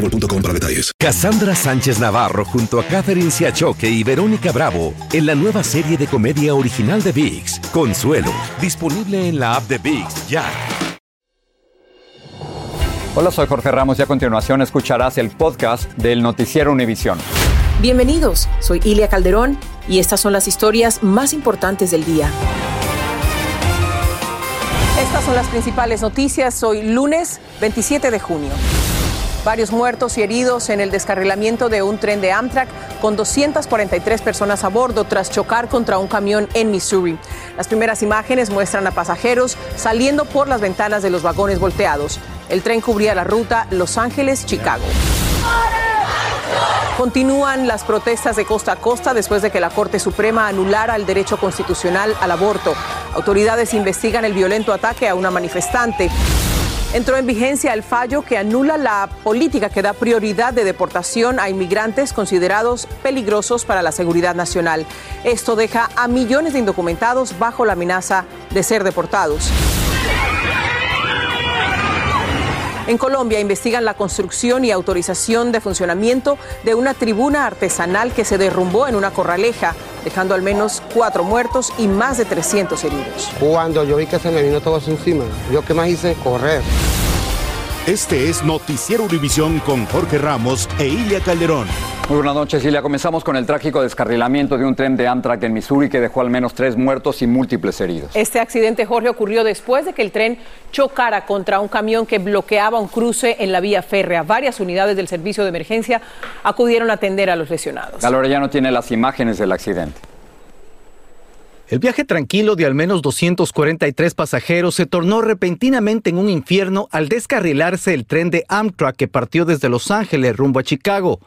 boostmobile.com para detalles. Cassandra Sánchez Navarro junto a Catherine Siachoque y Verónica Bravo en la nueva serie de comedia original de VIX, Consuelo, disponible en la app de VIX ya. Hola, soy Jorge Ramos y a continuación escucharás el podcast del Noticiero Univisión. Bienvenidos, soy Ilia Calderón y estas son las historias más importantes del día. Estas son las principales noticias hoy lunes 27 de junio. Varios muertos y heridos en el descarrilamiento de un tren de Amtrak con 243 personas a bordo tras chocar contra un camión en Missouri. Las primeras imágenes muestran a pasajeros saliendo por las ventanas de los vagones volteados. El tren cubría la ruta Los Ángeles-Chicago. Continúan las protestas de costa a costa después de que la Corte Suprema anulara el derecho constitucional al aborto. Autoridades investigan el violento ataque a una manifestante entró en vigencia el fallo que anula la política que da prioridad de deportación a inmigrantes considerados peligrosos para la seguridad nacional. Esto deja a millones de indocumentados bajo la amenaza de ser deportados. En Colombia investigan la construcción y autorización de funcionamiento de una tribuna artesanal que se derrumbó en una corraleja, dejando al menos cuatro muertos y más de 300 heridos. Cuando yo vi que se me vino todo eso encima, yo qué más hice, correr. Este es Noticiero Univisión con Jorge Ramos e Ilia Calderón. Muy buenas noches, Ilia. Comenzamos con el trágico descarrilamiento de un tren de Amtrak en Missouri que dejó al menos tres muertos y múltiples heridos. Este accidente, Jorge, ocurrió después de que el tren chocara contra un camión que bloqueaba un cruce en la vía férrea. Varias unidades del servicio de emergencia acudieron a atender a los lesionados. Galore ya no tiene las imágenes del accidente. El viaje tranquilo de al menos 243 pasajeros se tornó repentinamente en un infierno al descarrilarse el tren de Amtrak que partió desde Los Ángeles rumbo a Chicago.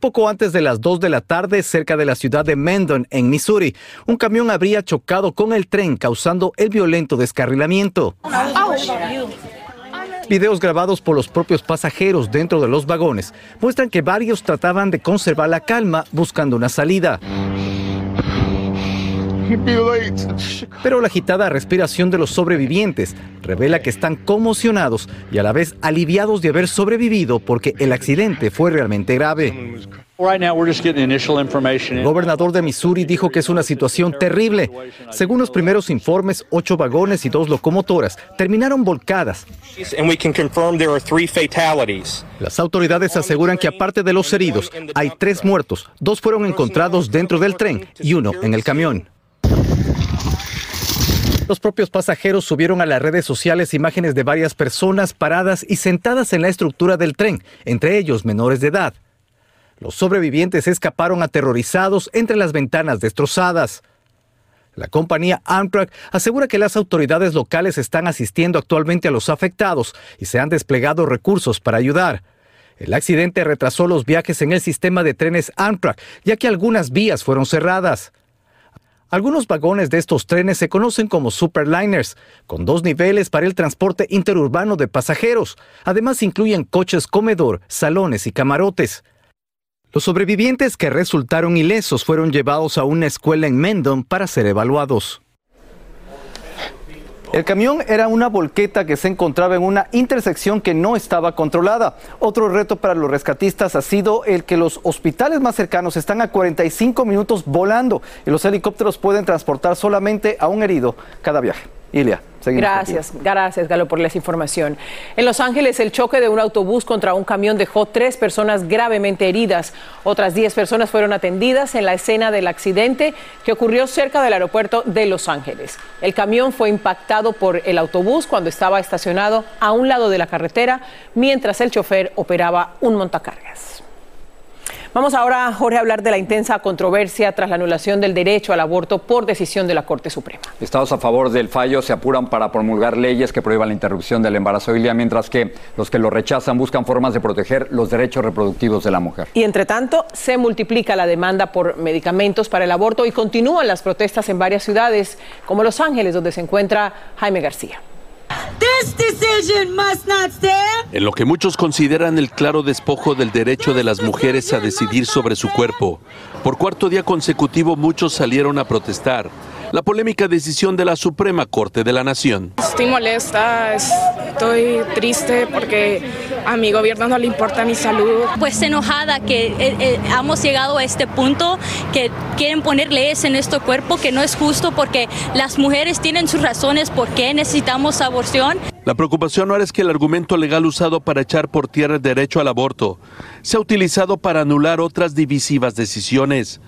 Poco antes de las 2 de la tarde, cerca de la ciudad de Mendon, en Missouri, un camión habría chocado con el tren, causando el violento descarrilamiento. Videos grabados por los propios pasajeros dentro de los vagones muestran que varios trataban de conservar la calma buscando una salida. Pero la agitada respiración de los sobrevivientes revela que están conmocionados y a la vez aliviados de haber sobrevivido porque el accidente fue realmente grave. El gobernador de Missouri dijo que es una situación terrible. Según los primeros informes, ocho vagones y dos locomotoras terminaron volcadas. Las autoridades aseguran que aparte de los heridos, hay tres muertos. Dos fueron encontrados dentro del tren y uno en el camión. Los propios pasajeros subieron a las redes sociales imágenes de varias personas paradas y sentadas en la estructura del tren, entre ellos menores de edad. Los sobrevivientes escaparon aterrorizados entre las ventanas destrozadas. La compañía Amtrak asegura que las autoridades locales están asistiendo actualmente a los afectados y se han desplegado recursos para ayudar. El accidente retrasó los viajes en el sistema de trenes Amtrak, ya que algunas vías fueron cerradas. Algunos vagones de estos trenes se conocen como superliners, con dos niveles para el transporte interurbano de pasajeros. Además incluyen coches comedor, salones y camarotes. Los sobrevivientes que resultaron ilesos fueron llevados a una escuela en Mendon para ser evaluados. El camión era una volqueta que se encontraba en una intersección que no estaba controlada. Otro reto para los rescatistas ha sido el que los hospitales más cercanos están a 45 minutos volando y los helicópteros pueden transportar solamente a un herido cada viaje. Ilia. Gracias, gracias Galo por la información. En Los Ángeles, el choque de un autobús contra un camión dejó tres personas gravemente heridas. Otras diez personas fueron atendidas en la escena del accidente que ocurrió cerca del aeropuerto de Los Ángeles. El camión fue impactado por el autobús cuando estaba estacionado a un lado de la carretera, mientras el chofer operaba un montacargas. Vamos ahora, Jorge, a hablar de la intensa controversia tras la anulación del derecho al aborto por decisión de la Corte Suprema. Estados a favor del fallo se apuran para promulgar leyes que prohíban la interrupción del embarazo, mientras que los que lo rechazan buscan formas de proteger los derechos reproductivos de la mujer. Y entre tanto, se multiplica la demanda por medicamentos para el aborto y continúan las protestas en varias ciudades, como Los Ángeles, donde se encuentra Jaime García. En lo que muchos consideran el claro despojo del derecho de las mujeres a decidir sobre su cuerpo, por cuarto día consecutivo muchos salieron a protestar. La polémica decisión de la Suprema Corte de la Nación. Estoy molesta, estoy triste porque a mi gobierno no le importa mi salud. Pues enojada que eh, eh, hemos llegado a este punto, que quieren poner leyes en nuestro cuerpo, que no es justo porque las mujeres tienen sus razones por qué necesitamos aborción. La preocupación ahora es que el argumento legal usado para echar por tierra el derecho al aborto se ha utilizado para anular otras divisivas decisiones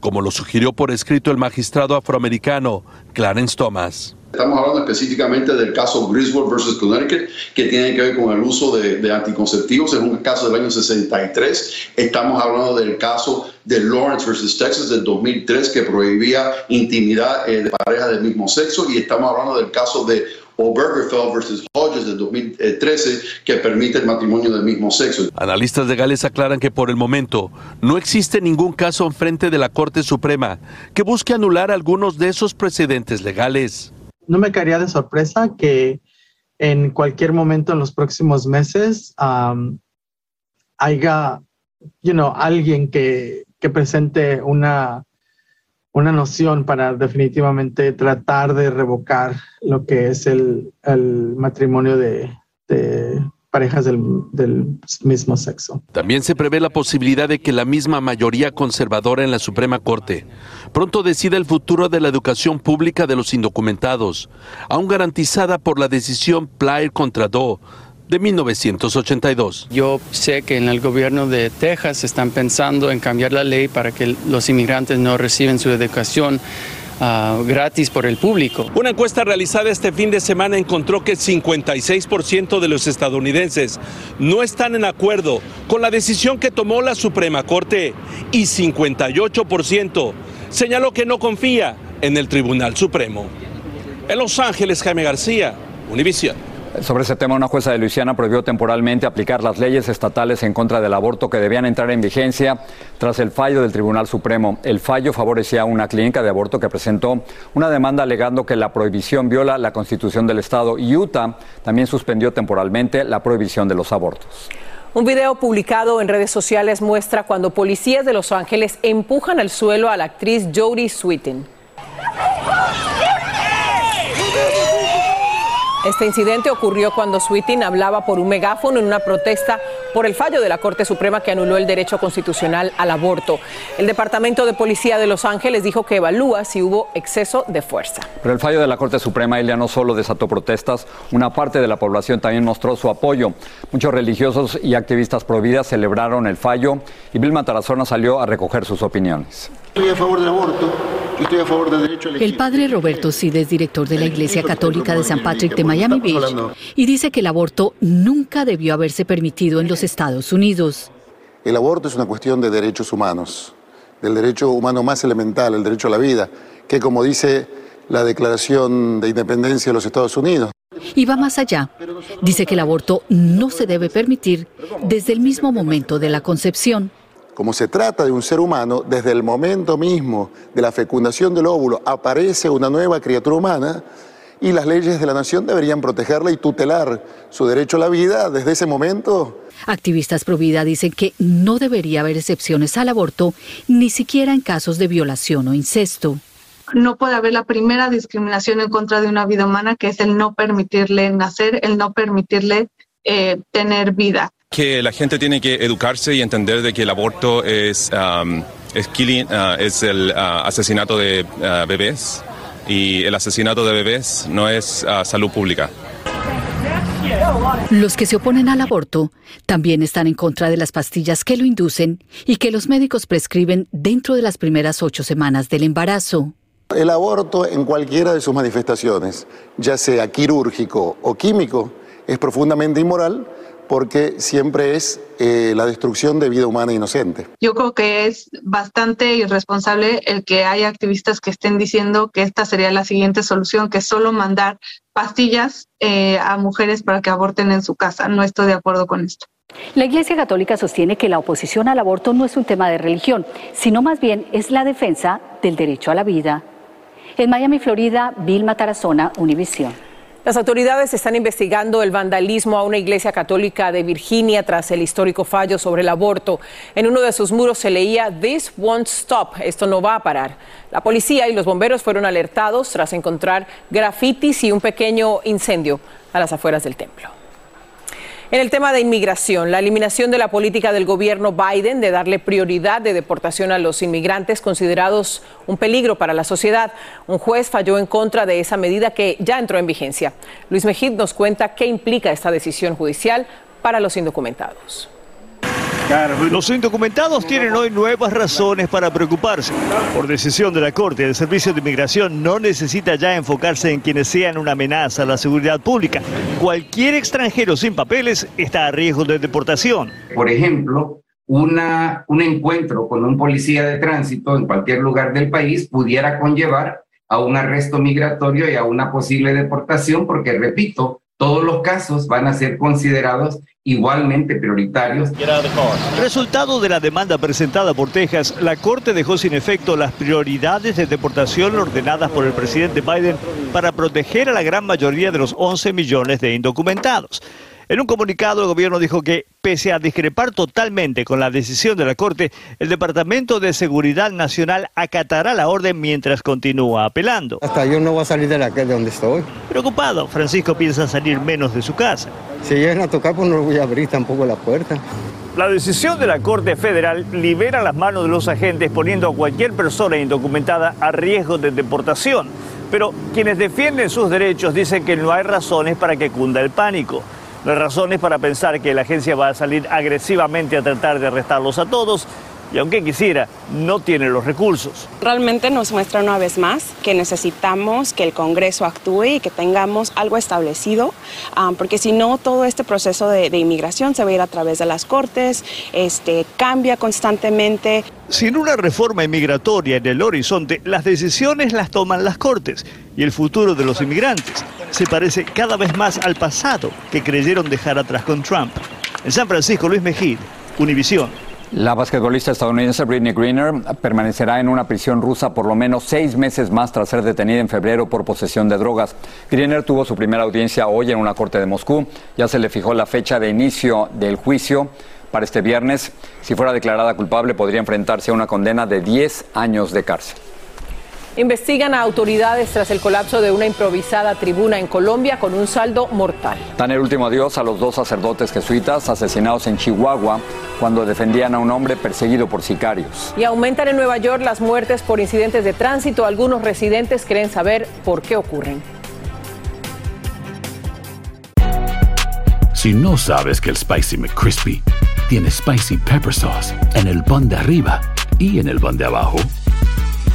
como lo sugirió por escrito el magistrado afroamericano Clarence Thomas. Estamos hablando específicamente del caso Griswold versus Connecticut, que tiene que ver con el uso de, anticonceptivos. Es un caso del año 63. Estamos hablando del caso de Lawrence versus Texas del 2003, que prohibía intimidad eh, de parejas del mismo sexo. Y estamos hablando del caso de Obergefell versus Hodges del 2013 que permite el matrimonio del mismo sexo. Analistas legales aclaran que por el momento no existe ningún caso en frente de la Corte Suprema que busque anular algunos de esos precedentes legales. No me caería de sorpresa que en cualquier momento en los próximos meses haya you know, alguien que, presente una una noción para definitivamente tratar de revocar lo que es el, matrimonio de, parejas del, del, mismo sexo. También se prevé la posibilidad de que la misma mayoría conservadora en la Suprema Corte pronto decida el futuro de la educación pública de los indocumentados, aún garantizada por la decisión Player contra Doe de 1982. Yo sé que en el gobierno de Texas están pensando en cambiar la ley para que los inmigrantes no reciben su educación ah, gratis por el público. Una encuesta realizada este fin de semana encontró que el 56% de los estadounidenses no están en acuerdo con la decisión que tomó la Suprema Corte y 58% señaló que no confía en el Tribunal Supremo. En Los Ángeles, Jaime García, Univisión. Sobre ese tema, una jueza de Luisiana prohibió temporalmente aplicar las leyes estatales en contra del aborto que debían entrar en vigencia tras el fallo del Tribunal Supremo. El fallo favorecía a una clínica de aborto que presentó una demanda alegando que la prohibición viola la constitución del Estado. Utah también suspendió temporalmente la prohibición de los abortos. Un video publicado en redes sociales muestra cuando policías de Los Ángeles empujan al suelo a la actriz Jodie Sweetin. Este incidente ocurrió cuando Sweetin hablaba por un megáfono en una protesta por el fallo de la Corte Suprema que anuló el derecho constitucional al aborto. El Departamento de Policía de Los Ángeles dijo que evalúa si hubo exceso de fuerza. Pero el fallo de la Corte Suprema, Elia, no solo desató protestas, una parte de la población también mostró su apoyo. Muchos religiosos y activistas pro vida celebraron el fallo y Vilma Tarazona salió a recoger sus opiniones. Estoy a favor del aborto estoy a favor del derecho a El padre Roberto Cid es director de la Iglesia Católica de San Patrick de Miami Beach y dice que el aborto nunca debió haberse permitido en los Estados Unidos. El aborto es una cuestión de derechos humanos, del derecho humano más elemental, el derecho a la vida, que como dice la Declaración de Independencia de los Estados Unidos. Y va más allá. Dice que el aborto no se debe permitir desde el mismo momento de la concepción. Como se trata de un ser humano, desde el momento mismo de la fecundación del óvulo aparece una nueva criatura humana y las leyes de la nación deberían protegerla y tutelar su derecho a la vida desde ese momento. Activistas pro vida dicen que no debería haber excepciones al aborto, ni siquiera en casos de violación o incesto. No puede haber la primera discriminación en contra de una vida humana, que es el no permitirle nacer, el no permitirle eh, tener vida. Que la gente tiene que educarse y entender de que el aborto es, um, es, killing, uh, es el uh, asesinato de uh, bebés y el asesinato de bebés no es ah, salud pública. Los que se oponen al aborto también están en contra de las pastillas que lo inducen y que los médicos prescriben dentro de las primeras ocho semanas del embarazo. El aborto en cualquiera de sus manifestaciones, ya sea quirúrgico o químico, es profundamente inmoral porque siempre es eh, la destrucción de vida humana inocente. Yo creo que es bastante irresponsable el que haya activistas que estén diciendo que esta sería la siguiente solución, que es solo mandar pastillas eh, a mujeres para que aborten en su casa. No estoy de acuerdo con esto. La Iglesia Católica sostiene que la oposición al aborto no es un tema de religión, sino más bien es la defensa del derecho a la vida. En Miami, Florida, Vilma Tarazona, Univisión. Las autoridades están investigando el vandalismo a una iglesia católica de Virginia tras el histórico fallo sobre el aborto. En uno de sus muros se leía This won't stop, esto no va a parar. La policía y los bomberos fueron alertados tras encontrar grafitis y un pequeño incendio a las afueras del templo. En el tema de inmigración, la eliminación de la política del gobierno Biden de darle prioridad de deportación a los inmigrantes considerados un peligro para la sociedad. Un juez falló en contra de esa medida que ya entró en vigencia. Luis Mejid nos cuenta qué implica esta decisión judicial para los indocumentados. Los indocumentados tienen hoy nuevas razones para preocuparse. Por decisión de la Corte, el Servicio de Inmigración no necesita ya enfocarse en quienes sean una amenaza a la seguridad pública. Cualquier extranjero sin papeles está a riesgo de deportación. Por ejemplo, una, un encuentro con un policía de tránsito en cualquier lugar del país pudiera conllevar a un arresto migratorio y a una posible deportación, porque, repito, todos los casos van a ser considerados igualmente prioritarios. Resultado de la demanda presentada por Texas, la Corte dejó sin efecto las prioridades de deportación ordenadas por el presidente Biden para proteger a la gran mayoría de los 11 millones de indocumentados. En un comunicado, el gobierno dijo que, pese a discrepar totalmente con la decisión de la Corte, el Departamento de Seguridad Nacional acatará la orden mientras continúa apelando. Hasta yo no voy a salir de, la, de donde estoy. Preocupado, Francisco piensa salir menos de su casa. Si llegan a tocar, pues no voy a abrir tampoco la puerta. La decisión de la Corte Federal libera las manos de los agentes poniendo a cualquier persona indocumentada a riesgo de deportación. Pero quienes defienden sus derechos dicen que no hay razones para que cunda el pánico. No hay razones para pensar que la agencia va a salir agresivamente a tratar de arrestarlos a todos y aunque quisiera, no tiene los recursos. Realmente nos muestra una vez más que necesitamos que el Congreso actúe y que tengamos algo establecido, ah, porque si no, todo este proceso de, inmigración se va a ir a través de las cortes, este, cambia constantemente. Sin una reforma inmigratoria en el horizonte, las decisiones las toman las cortes y el futuro de los inmigrantes se parece cada vez más al pasado que creyeron dejar atrás con Trump. En San Francisco, Luis Mejid, Univisión. La basquetbolista estadounidense Britney Greener permanecerá en una prisión rusa por lo menos seis meses más tras ser detenida en febrero por posesión de drogas. Greener tuvo su primera audiencia hoy en una corte de Moscú. Ya se le fijó la fecha de inicio del juicio para este viernes. Si fuera declarada culpable, podría enfrentarse a una condena de 10 años de cárcel. Investigan a autoridades tras el colapso de una improvisada tribuna en Colombia con un saldo mortal. Dan el último adiós a los dos sacerdotes jesuitas asesinados en Chihuahua cuando defendían a un hombre perseguido por sicarios. Y aumentan en Nueva York las muertes por incidentes de tránsito. Algunos residentes creen saber por qué ocurren. Si no sabes que el Spicy McCrispy tiene Spicy Pepper Sauce en el pan de arriba y en el pan de abajo,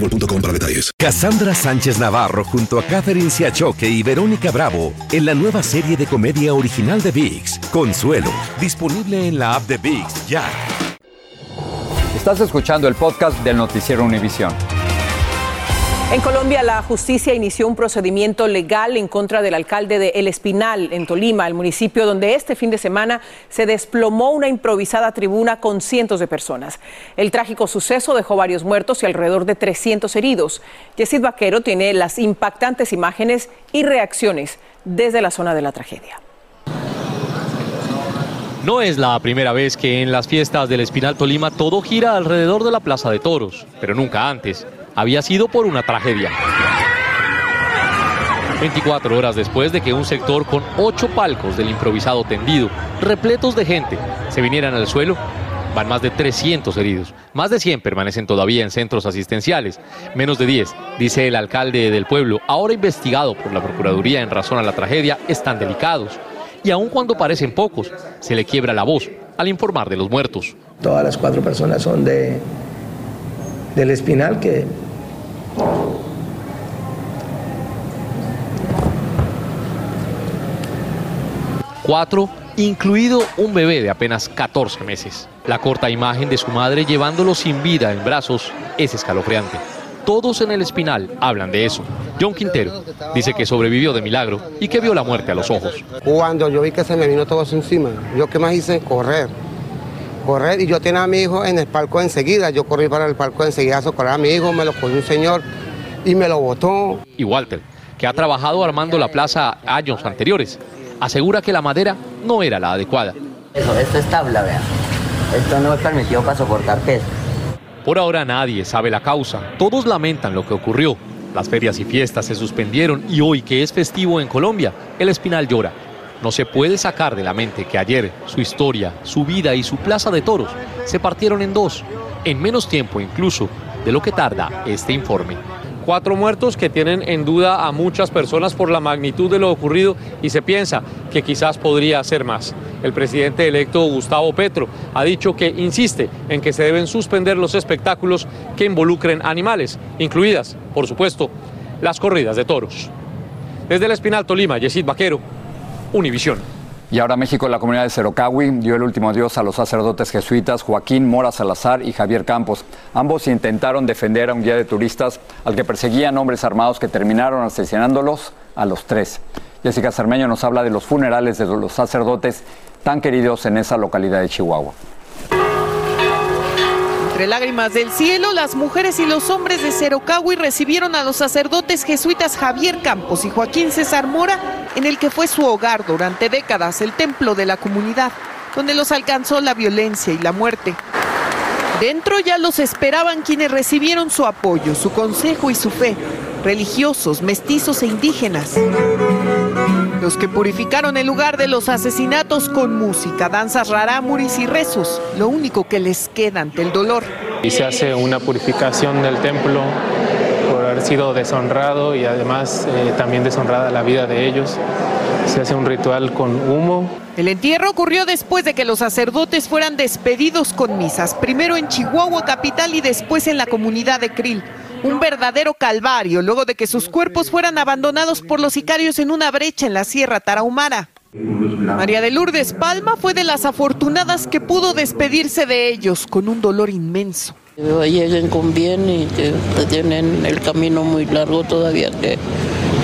boostmobile para detalles. Cassandra Sánchez Navarro junto a Catherine Siachoque y Verónica Bravo en la nueva serie de comedia original de VIX, Consuelo, disponible en la app de VIX ya. Estás escuchando el podcast del noticiero Univisión. En Colombia, la justicia inició un procedimiento legal en contra del alcalde de El Espinal, en Tolima, el municipio donde este fin de semana se desplomó una improvisada tribuna con cientos de personas. El trágico suceso dejó varios muertos y alrededor de 300 heridos. Yesid Vaquero tiene las impactantes imágenes y reacciones desde la zona de la tragedia. No es la primera vez que en las fiestas del Espinal Tolima todo gira alrededor de la Plaza de Toros, pero nunca antes había sido por una tragedia. 24 horas después de que un sector con ocho palcos del improvisado tendido, repletos de gente, se vinieran al suelo, van más de 300 heridos. Más de 100 permanecen todavía en centros asistenciales. Menos de 10, dice el alcalde del pueblo, ahora investigado por la Procuraduría en razón a la tragedia, están delicados. Y aun cuando parecen pocos, se le quiebra la voz al informar de los muertos. Todas las cuatro personas son de, del Espinal que Cuatro, incluido un bebé de apenas 14 meses. La corta imagen de su madre llevándolo sin vida en brazos es escalofriante. Todos en el espinal hablan de eso. John Quintero dice que sobrevivió de milagro y que vio la muerte a los ojos. Cuando yo vi que se me vino todo encima, yo qué más hice, correr. Correr y yo tenía a mi hijo en el palco enseguida. Yo corrí para el palco enseguida a socorrer a mi hijo, me lo cogió un señor y me lo botó. Y Walter, que ha trabajado armando la plaza años anteriores, asegura que la madera no era la adecuada. Eso, esto es tabla, vea. Esto no es permitido para soportar peso. Por ahora nadie sabe la causa. Todos lamentan lo que ocurrió. Las ferias y fiestas se suspendieron y hoy que es festivo en Colombia, el Espinal llora. No se puede sacar de la mente que ayer su historia, su vida y su plaza de toros se partieron en dos, en menos tiempo incluso de lo que tarda este informe cuatro muertos que tienen en duda a muchas personas por la magnitud de lo ocurrido y se piensa que quizás podría ser más. El presidente electo Gustavo Petro ha dicho que insiste en que se deben suspender los espectáculos que involucren animales, incluidas, por supuesto, las corridas de toros. Desde el Espinal Tolima, Yesid Vaquero, Univisión. Y ahora México, la comunidad de Cerocahui, dio el último adiós a los sacerdotes jesuitas Joaquín Mora Salazar y Javier Campos. Ambos intentaron defender a un guía de turistas al que perseguían hombres armados que terminaron asesinándolos a los tres. Jessica Cermeño nos habla de los funerales de los sacerdotes tan queridos en esa localidad de Chihuahua. Entre lágrimas del cielo, las mujeres y los hombres de Cerocahui recibieron a los sacerdotes jesuitas Javier Campos y Joaquín César Mora, en el que fue su hogar durante décadas, el templo de la comunidad, donde los alcanzó la violencia y la muerte. Dentro ya los esperaban quienes recibieron su apoyo, su consejo y su fe, religiosos, mestizos e indígenas. Los que purificaron el lugar de los asesinatos con música, danzas rarámuris y rezos, lo único que les queda ante el dolor. Y se hace una purificación del templo por haber sido deshonrado y además eh, también deshonrada la vida de ellos. Se hace un ritual con humo. El entierro ocurrió después de que los sacerdotes fueran despedidos con misas, primero en Chihuahua capital y después en la comunidad de Krill un verdadero calvario luego de que sus cuerpos fueran abandonados por los sicarios en una brecha en la Sierra Tarahumara. María de Lourdes Palma fue de las afortunadas que pudo despedirse de ellos con un dolor inmenso. Lleguen con bien y que tienen el camino muy largo todavía que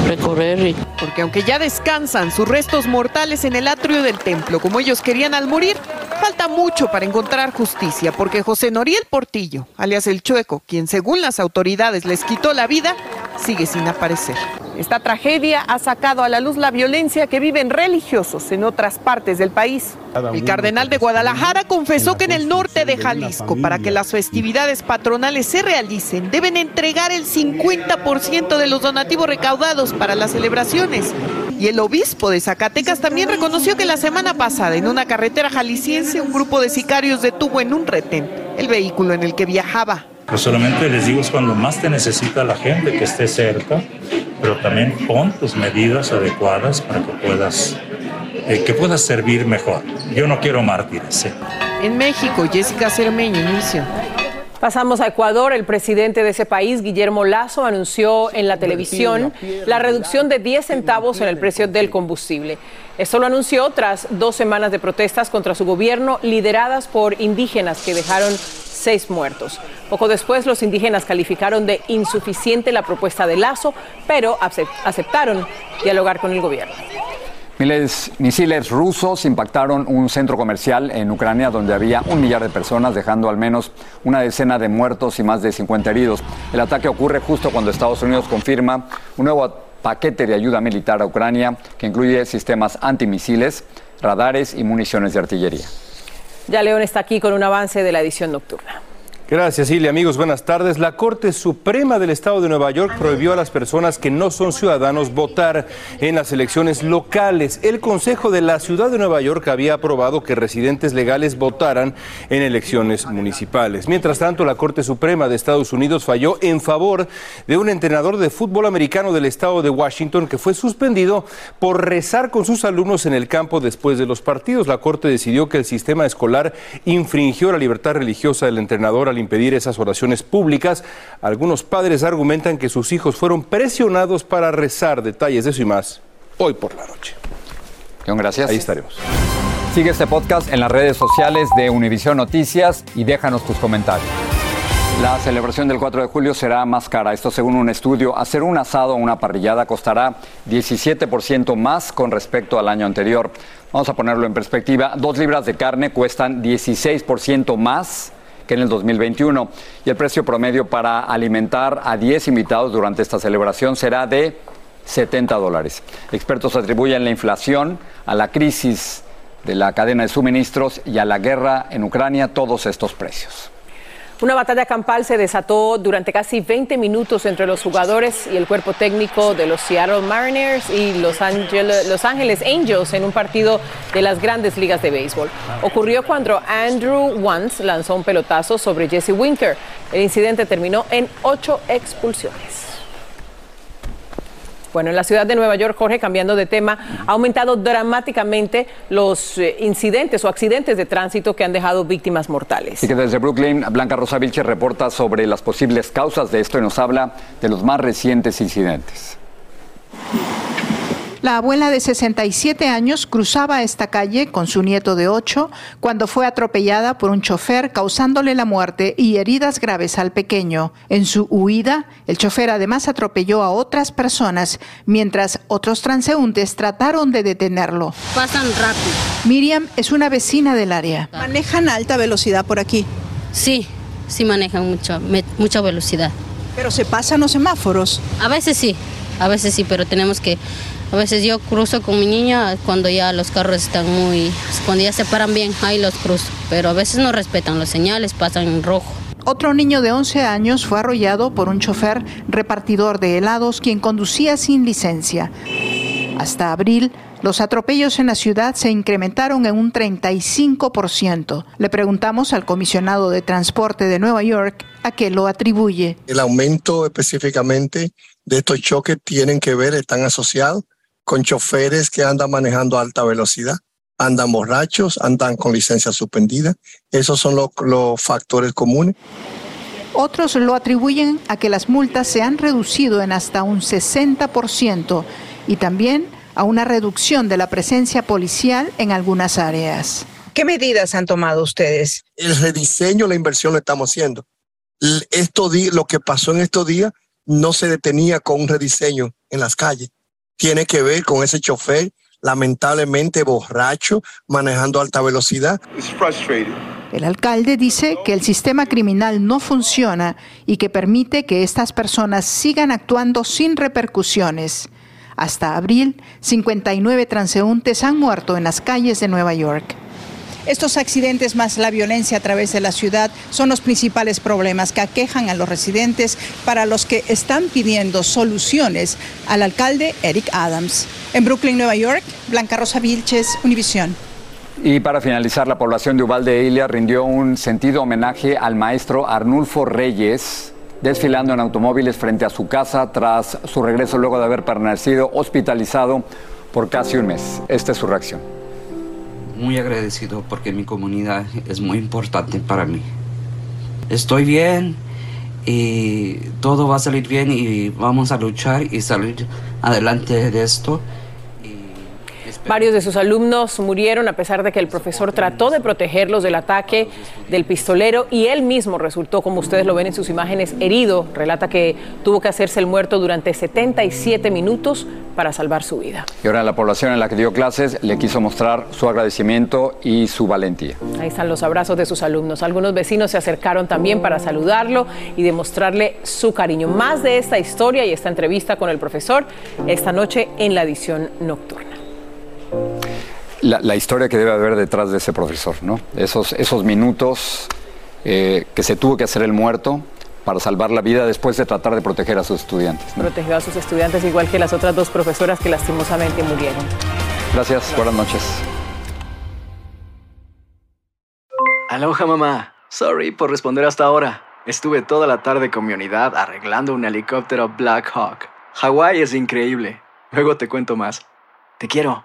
recorrer. Porque aunque ya descansan sus restos mortales en el atrio del templo, como ellos querían al morir, falta mucho para encontrar justicia, porque José Noriel Portillo, alias el Chueco, quien según las autoridades les quitó la vida, sigue sin aparecer. Esta tragedia ha sacado a la luz la violencia que viven religiosos en otras partes del país. El cardenal de Guadalajara confesó que en el norte de Jalisco, para que las festividades patronales se realicen, deben entregar el 50% de los donativos recaudados para las celebraciones. Y el obispo de Zacatecas también reconoció que la semana pasada en una carretera jalisciense un grupo de sicarios detuvo en un retén el vehículo en el que viajaba. Pues solamente les digo es cuando más te necesita la gente que esté cerca, pero también pon tus medidas adecuadas para que puedas, eh, que puedas servir mejor. Yo no quiero mártires. En México, Jessica Cermeño, inicio. Pasamos a Ecuador. El presidente de ese país, Guillermo Lazo, anunció en la televisión la reducción de 10 centavos en el precio del combustible. Esto lo anunció tras dos semanas de protestas contra su gobierno lideradas por indígenas que dejaron seis muertos. Poco después, los indígenas calificaron de insuficiente la propuesta de Lazo, pero aceptaron dialogar con el gobierno. Miles, misiles rusos impactaron un centro comercial en Ucrania donde había un millar de personas, dejando al menos una decena de muertos y más de 50 heridos. El ataque ocurre justo cuando Estados Unidos confirma un nuevo paquete de ayuda militar a Ucrania que incluye sistemas antimisiles, radares y municiones de artillería. Ya León está aquí con un avance de la edición nocturna. Gracias, Silvia. Amigos, buenas tardes. La Corte Suprema del Estado de Nueva York prohibió a las personas que no son ciudadanos votar en las elecciones locales. El Consejo de la Ciudad de Nueva York había aprobado que residentes legales votaran en elecciones municipales. Mientras tanto, la Corte Suprema de Estados Unidos falló en favor de un entrenador de fútbol americano del estado de Washington que fue suspendido por rezar con sus alumnos en el campo después de los partidos. La Corte decidió que el sistema escolar infringió la libertad religiosa del entrenador al impedir esas oraciones públicas. Algunos padres argumentan que sus hijos fueron presionados para rezar detalles de eso y más hoy por la noche. John, gracias. Ahí estaremos. Sigue este podcast en las redes sociales de Univision Noticias y déjanos tus comentarios. La celebración del 4 de julio será más cara. Esto según un estudio. Hacer un asado o una parrillada costará 17% más con respecto al año anterior. Vamos a ponerlo en perspectiva. Dos libras de carne cuestan 16% más que en el 2021. Y el precio promedio para alimentar a 10 invitados durante esta celebración será de 70 dólares. Expertos atribuyen la inflación a la crisis de la cadena de suministros y a la guerra en Ucrania todos estos precios. Una batalla campal se desató durante casi 20 minutos entre los jugadores y el cuerpo técnico de los Seattle Mariners y Los, los Ángeles Angels en un partido de las grandes ligas de béisbol. Ocurrió cuando Andrew Wantz lanzó un pelotazo sobre Jesse Winker. El incidente terminó en ocho expulsiones. Bueno, en la ciudad de Nueva York, Jorge, cambiando de tema, ha aumentado dramáticamente los eh, incidentes o accidentes de tránsito que han dejado víctimas mortales. Y que desde Brooklyn, Blanca Rosa Vilche reporta sobre las posibles causas de esto y nos habla de los más recientes incidentes. La abuela de 67 años cruzaba esta calle con su nieto de 8 cuando fue atropellada por un chofer causándole la muerte y heridas graves al pequeño. En su huida, el chofer además atropelló a otras personas mientras otros transeúntes trataron de detenerlo. Pasan rápido. Miriam es una vecina del área. ¿Manejan a alta velocidad por aquí? Sí, sí manejan mucho, mucha velocidad. ¿Pero se pasan los semáforos? A veces sí, a veces sí, pero tenemos que a veces yo cruzo con mi niña cuando ya los carros están muy, cuando ya se paran bien, ahí los cruzo. Pero a veces no respetan los señales, pasan en rojo. Otro niño de 11 años fue arrollado por un chofer repartidor de helados quien conducía sin licencia. Hasta abril, los atropellos en la ciudad se incrementaron en un 35%. Le preguntamos al comisionado de transporte de Nueva York a qué lo atribuye. El aumento específicamente de estos choques tienen que ver, están asociados con choferes que andan manejando a alta velocidad, andan borrachos, andan con licencia suspendida. Esos son los, los factores comunes. Otros lo atribuyen a que las multas se han reducido en hasta un 60% y también a una reducción de la presencia policial en algunas áreas. ¿Qué medidas han tomado ustedes? El rediseño, la inversión lo estamos haciendo. Esto, lo que pasó en estos días no se detenía con un rediseño en las calles tiene que ver con ese chofer lamentablemente borracho manejando a alta velocidad. El alcalde dice que el sistema criminal no funciona y que permite que estas personas sigan actuando sin repercusiones. Hasta abril, 59 transeúntes han muerto en las calles de Nueva York. Estos accidentes más la violencia a través de la ciudad son los principales problemas que aquejan a los residentes para los que están pidiendo soluciones al alcalde Eric Adams. En Brooklyn, Nueva York, Blanca Rosa Vilches, Univisión. Y para finalizar, la población de Uvalde Ilia rindió un sentido homenaje al maestro Arnulfo Reyes, desfilando en automóviles frente a su casa tras su regreso luego de haber permanecido hospitalizado por casi un mes. Esta es su reacción muy agradecido porque mi comunidad es muy importante para mí. estoy bien y todo va a salir bien y vamos a luchar y salir adelante de esto. Varios de sus alumnos murieron a pesar de que el profesor trató de protegerlos del ataque del pistolero y él mismo resultó, como ustedes lo ven en sus imágenes, herido. Relata que tuvo que hacerse el muerto durante 77 minutos para salvar su vida. Y ahora la población en la que dio clases le quiso mostrar su agradecimiento y su valentía. Ahí están los abrazos de sus alumnos. Algunos vecinos se acercaron también para saludarlo y demostrarle su cariño. Más de esta historia y esta entrevista con el profesor esta noche en la edición nocturna la, historia que debe haber detrás de ese profesor, ¿no? Esos, esos minutos eh, que se tuvo que hacer el muerto para salvar la vida después de tratar de proteger a sus estudiantes. Protegió a sus estudiantes igual que las otras dos profesoras que lastimosamente murieron. Gracias, buenas noches. Aloha mamá, sorry por responder hasta ahora. Estuve toda la tarde con mi unidad arreglando un helicóptero Black Hawk. Hawái es increíble. Luego te cuento más. Te quiero.